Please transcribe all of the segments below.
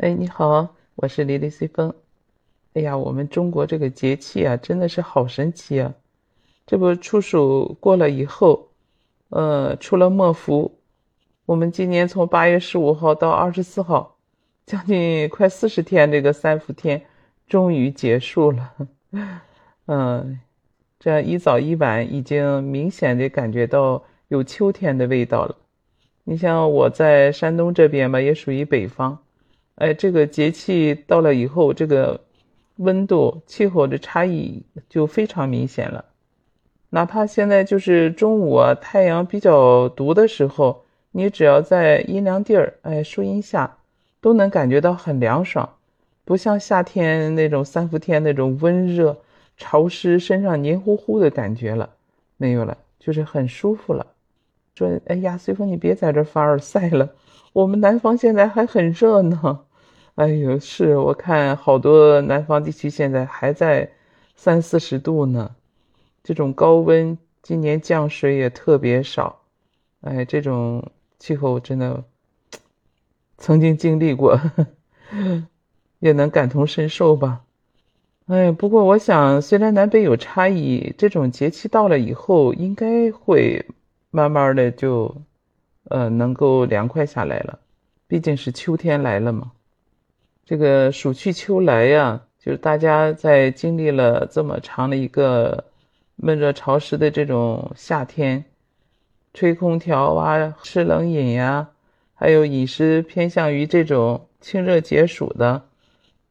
哎，你好，我是李丽随风。哎呀，我们中国这个节气啊，真的是好神奇啊！这不处暑过了以后，呃，出了末伏，我们今年从八月十五号到二十四号，将近快四十天，这个三伏天终于结束了。嗯，这一早一晚，已经明显的感觉到有秋天的味道了。你像我在山东这边吧，也属于北方。哎，这个节气到了以后，这个温度、气候的差异就非常明显了。哪怕现在就是中午啊，太阳比较毒的时候，你只要在阴凉地儿，哎，树荫下，都能感觉到很凉爽，不像夏天那种三伏天那种温热、潮湿、身上黏糊糊的感觉了，没有了，就是很舒服了。说，哎呀，随风你别在这凡尔赛了，我们南方现在还很热呢。哎呦，是我看好多南方地区现在还在三四十度呢，这种高温，今年降水也特别少，哎，这种气候真的曾经经历过，也能感同身受吧。哎，不过我想，虽然南北有差异，这种节气到了以后，应该会慢慢的就，呃，能够凉快下来了，毕竟是秋天来了嘛。这个暑去秋来呀，就是大家在经历了这么长的一个闷热潮湿的这种夏天，吹空调啊，吃冷饮呀，还有饮食偏向于这种清热解暑的，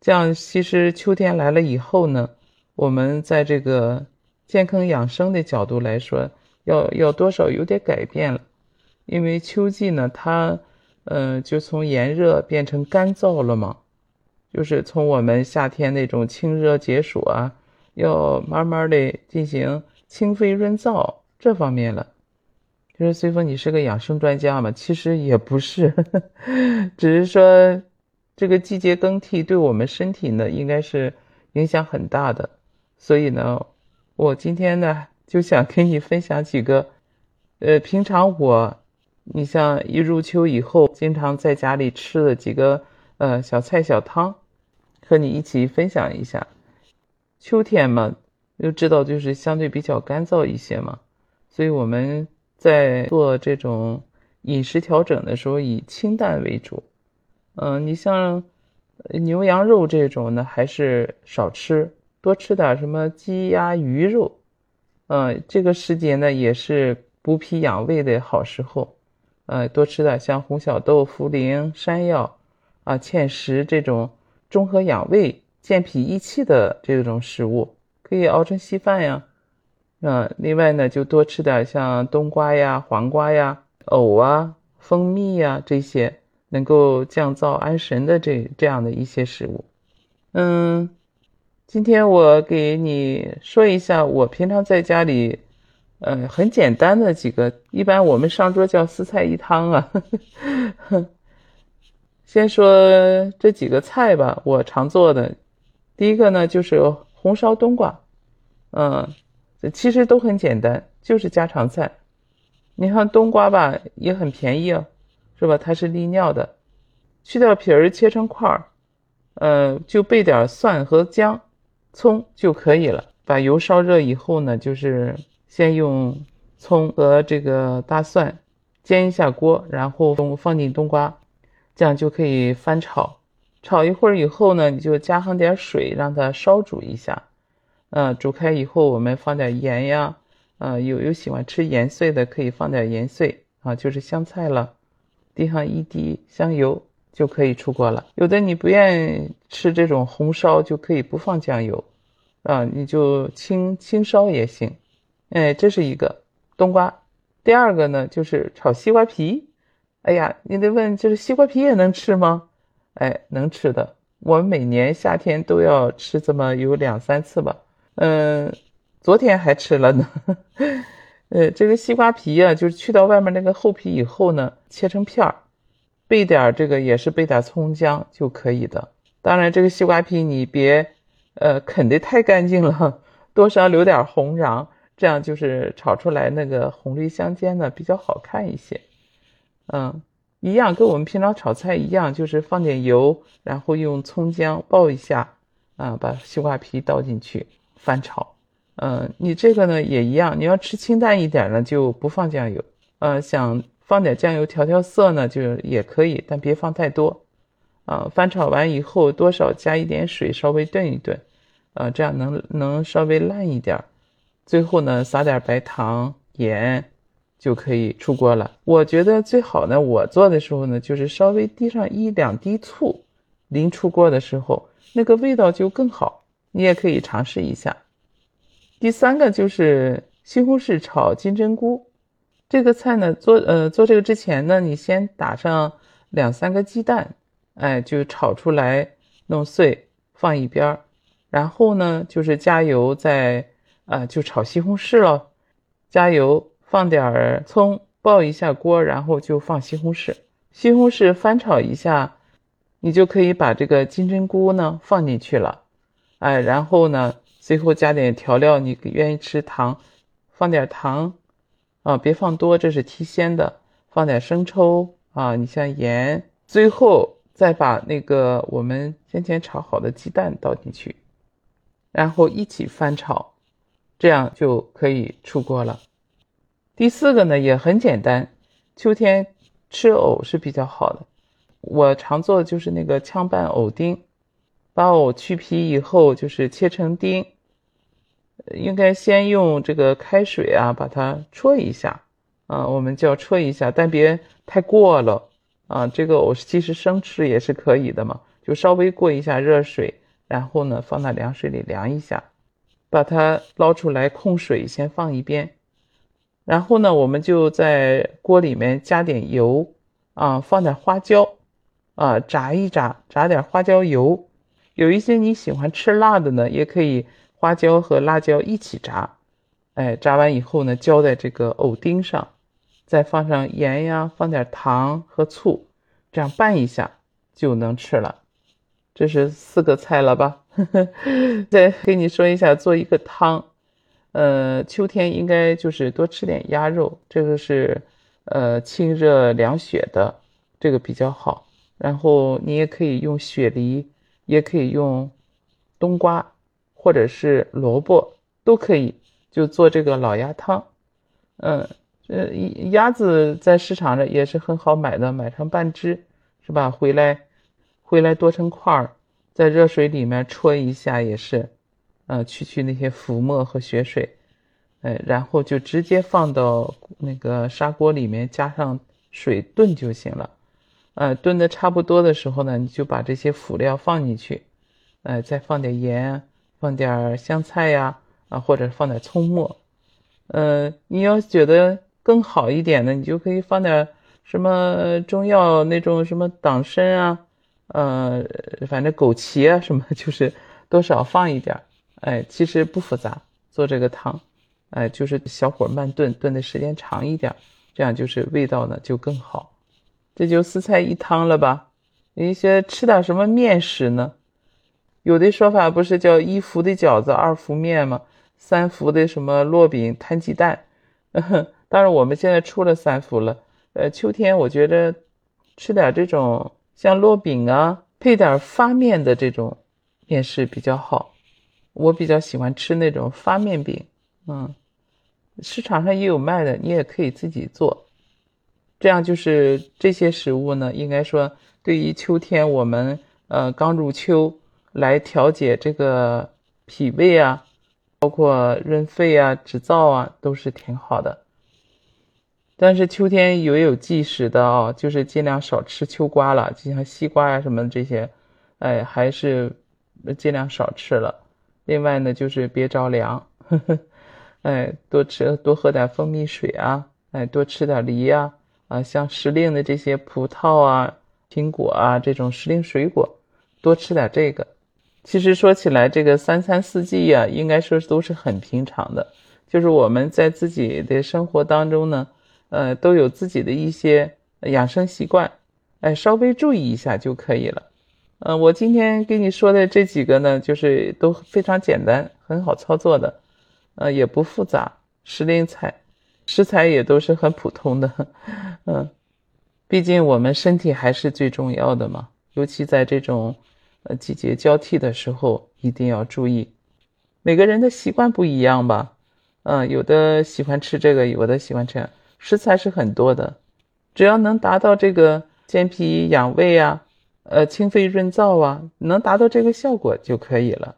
这样其实秋天来了以后呢，我们在这个健康养生的角度来说，要要多少有点改变了，因为秋季呢，它嗯就从炎热变成干燥了嘛。就是从我们夏天那种清热解暑啊，要慢慢的进行清肺润燥这方面了。就是随风，你是个养生专家嘛？其实也不是，只是说这个季节更替对我们身体呢，应该是影响很大的。所以呢，我今天呢就想跟你分享几个，呃，平常我，你像一入秋以后，经常在家里吃的几个呃小菜小汤。和你一起分享一下，秋天嘛，又知道就是相对比较干燥一些嘛，所以我们在做这种饮食调整的时候以清淡为主。嗯，你像牛羊肉这种呢，还是少吃，多吃点什么鸡鸭鱼肉。嗯，这个时节呢，也是补脾养胃的好时候。呃，多吃点像红小豆、茯苓、山药啊、芡实这种。中和养胃、健脾益气的这种食物，可以熬成稀饭呀。嗯，另外呢，就多吃点像冬瓜呀、黄瓜呀、藕啊、蜂蜜呀这些能够降燥安神的这这样的一些食物。嗯，今天我给你说一下我平常在家里，呃，很简单的几个，一般我们上桌叫四菜一汤啊。先说这几个菜吧，我常做的，第一个呢就是红烧冬瓜，嗯，其实都很简单，就是家常菜。你看冬瓜吧，也很便宜啊，是吧？它是利尿的，去掉皮儿，切成块儿，呃，就备点蒜和姜、葱就可以了。把油烧热以后呢，就是先用葱和这个大蒜煎一下锅，然后放进冬瓜。这样就可以翻炒，炒一会儿以后呢，你就加上点水，让它烧煮一下。嗯，煮开以后，我们放点盐呀，嗯，有有喜欢吃盐碎的，可以放点盐碎啊，就是香菜了。滴上一滴香油就可以出锅了。有的你不愿意吃这种红烧，就可以不放酱油，啊，你就清清烧也行。哎，这是一个冬瓜。第二个呢，就是炒西瓜皮。哎呀，你得问，就是西瓜皮也能吃吗？哎，能吃的。我每年夏天都要吃这么有两三次吧。嗯，昨天还吃了呢。呃，这个西瓜皮呀，就是去掉外面那个厚皮以后呢，切成片儿，备点这个也是备点葱姜就可以的。当然，这个西瓜皮你别呃啃得太干净了，多少留点红瓤，这样就是炒出来那个红绿相间的比较好看一些。嗯，一样，跟我们平常炒菜一样，就是放点油，然后用葱姜爆一下，啊，把西瓜皮倒进去翻炒。嗯，你这个呢也一样，你要吃清淡一点呢，就不放酱油。呃，想放点酱油调调色呢，就也可以，但别放太多。啊，翻炒完以后，多少加一点水，稍微炖一炖，啊，这样能能稍微烂一点。最后呢，撒点白糖、盐，就可以出锅了。我觉得最好呢，我做的时候呢，就是稍微滴上一两滴醋，临出锅的时候，那个味道就更好。你也可以尝试一下。第三个就是西红柿炒金针菇，这个菜呢做呃做这个之前呢，你先打上两三个鸡蛋，哎，就炒出来弄碎放一边儿，然后呢就是加油再啊就炒西红柿了，加油放点儿葱爆一下锅，然后就放西红柿，西红柿翻炒一下，你就可以把这个金针菇呢放进去了，哎，然后呢。最后加点调料，你愿意吃糖，放点糖，啊，别放多，这是提鲜的。放点生抽啊，你像盐。最后再把那个我们先前炒好的鸡蛋倒进去，然后一起翻炒，这样就可以出锅了。第四个呢也很简单，秋天吃藕是比较好的。我常做的就是那个炝拌藕丁，把藕去皮以后就是切成丁。应该先用这个开水啊，把它戳一下，啊，我们叫戳一下，但别太过了，啊，这个藕其实生吃也是可以的嘛，就稍微过一下热水，然后呢放到凉水里凉一下，把它捞出来控水先放一边，然后呢我们就在锅里面加点油，啊，放点花椒，啊，炸一炸，炸点花椒油，有一些你喜欢吃辣的呢，也可以。花椒和辣椒一起炸，哎，炸完以后呢，浇在这个藕丁上，再放上盐呀，放点糖和醋，这样拌一下就能吃了。这是四个菜了吧？再跟你说一下，做一个汤。呃，秋天应该就是多吃点鸭肉，这个是呃清热凉血的，这个比较好。然后你也可以用雪梨，也可以用冬瓜。或者是萝卜都可以，就做这个老鸭汤。嗯，这鸭子在市场上也是很好买的，买上半只，是吧？回来，回来剁成块儿，在热水里面戳一下也是，呃，去去那些浮沫和血水，哎，然后就直接放到那个砂锅里面，加上水炖就行了。呃，炖的差不多的时候呢，你就把这些辅料放进去，呃，再放点盐。放点香菜呀，啊，或者放点葱末，呃，你要觉得更好一点的，你就可以放点什么中药那种什么党参啊，呃，反正枸杞啊什么，就是多少放一点，哎，其实不复杂，做这个汤，哎，就是小火慢炖，炖的时间长一点，这样就是味道呢就更好。这就四菜一汤了吧？一些吃点什么面食呢？有的说法不是叫一伏的饺子二伏面吗？三伏的什么烙饼摊鸡蛋？当然我们现在出了三伏了。呃，秋天我觉得吃点这种像烙饼啊，配点发面的这种面食比较好。我比较喜欢吃那种发面饼。嗯，市场上也有卖的，你也可以自己做。这样就是这些食物呢，应该说对于秋天我们呃刚入秋。来调节这个脾胃啊，包括润肺啊、止燥啊，都是挺好的。但是秋天也有忌食的啊，就是尽量少吃秋瓜了，就像西瓜呀什么这些，哎，还是尽量少吃了。另外呢，就是别着凉，呵呵，哎，多吃多喝点蜂蜜水啊，哎，多吃点梨呀，啊，像时令的这些葡萄啊、苹果啊这种时令水果，多吃点这个。其实说起来，这个三餐四季呀，应该说都是很平常的。就是我们在自己的生活当中呢，呃，都有自己的一些养生习惯，哎，稍微注意一下就可以了。嗯，我今天跟你说的这几个呢，就是都非常简单，很好操作的，呃，也不复杂，时令菜，食材也都是很普通的，嗯。毕竟我们身体还是最重要的嘛，尤其在这种呃季节交替的时候，一定要注意。每个人的习惯不一样吧，嗯，有的喜欢吃这个，有的喜欢吃，食材是很多的，只要能达到这个健脾养胃啊，呃，清肺润燥啊，能达到这个效果就可以了，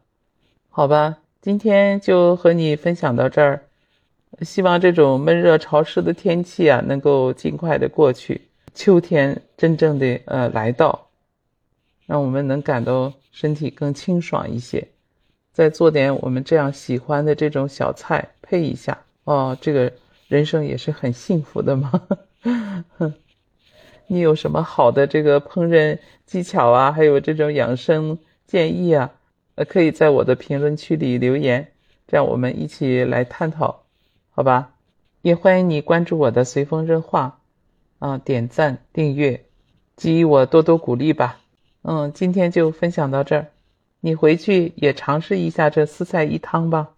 好吧？今天就和你分享到这儿，希望这种闷热潮湿的天气啊，能够尽快的过去，秋天真正的呃来到，让我们能感到身体更清爽一些。再做点我们这样喜欢的这种小菜配一下哦，这个人生也是很幸福的嘛。你有什么好的这个烹饪技巧啊？还有这种养生建议啊？呃，可以在我的评论区里留言，这样我们一起来探讨，好吧？也欢迎你关注我的随风热话啊，点赞订阅，给予我多多鼓励吧。嗯，今天就分享到这儿。你回去也尝试一下这四菜一汤吧。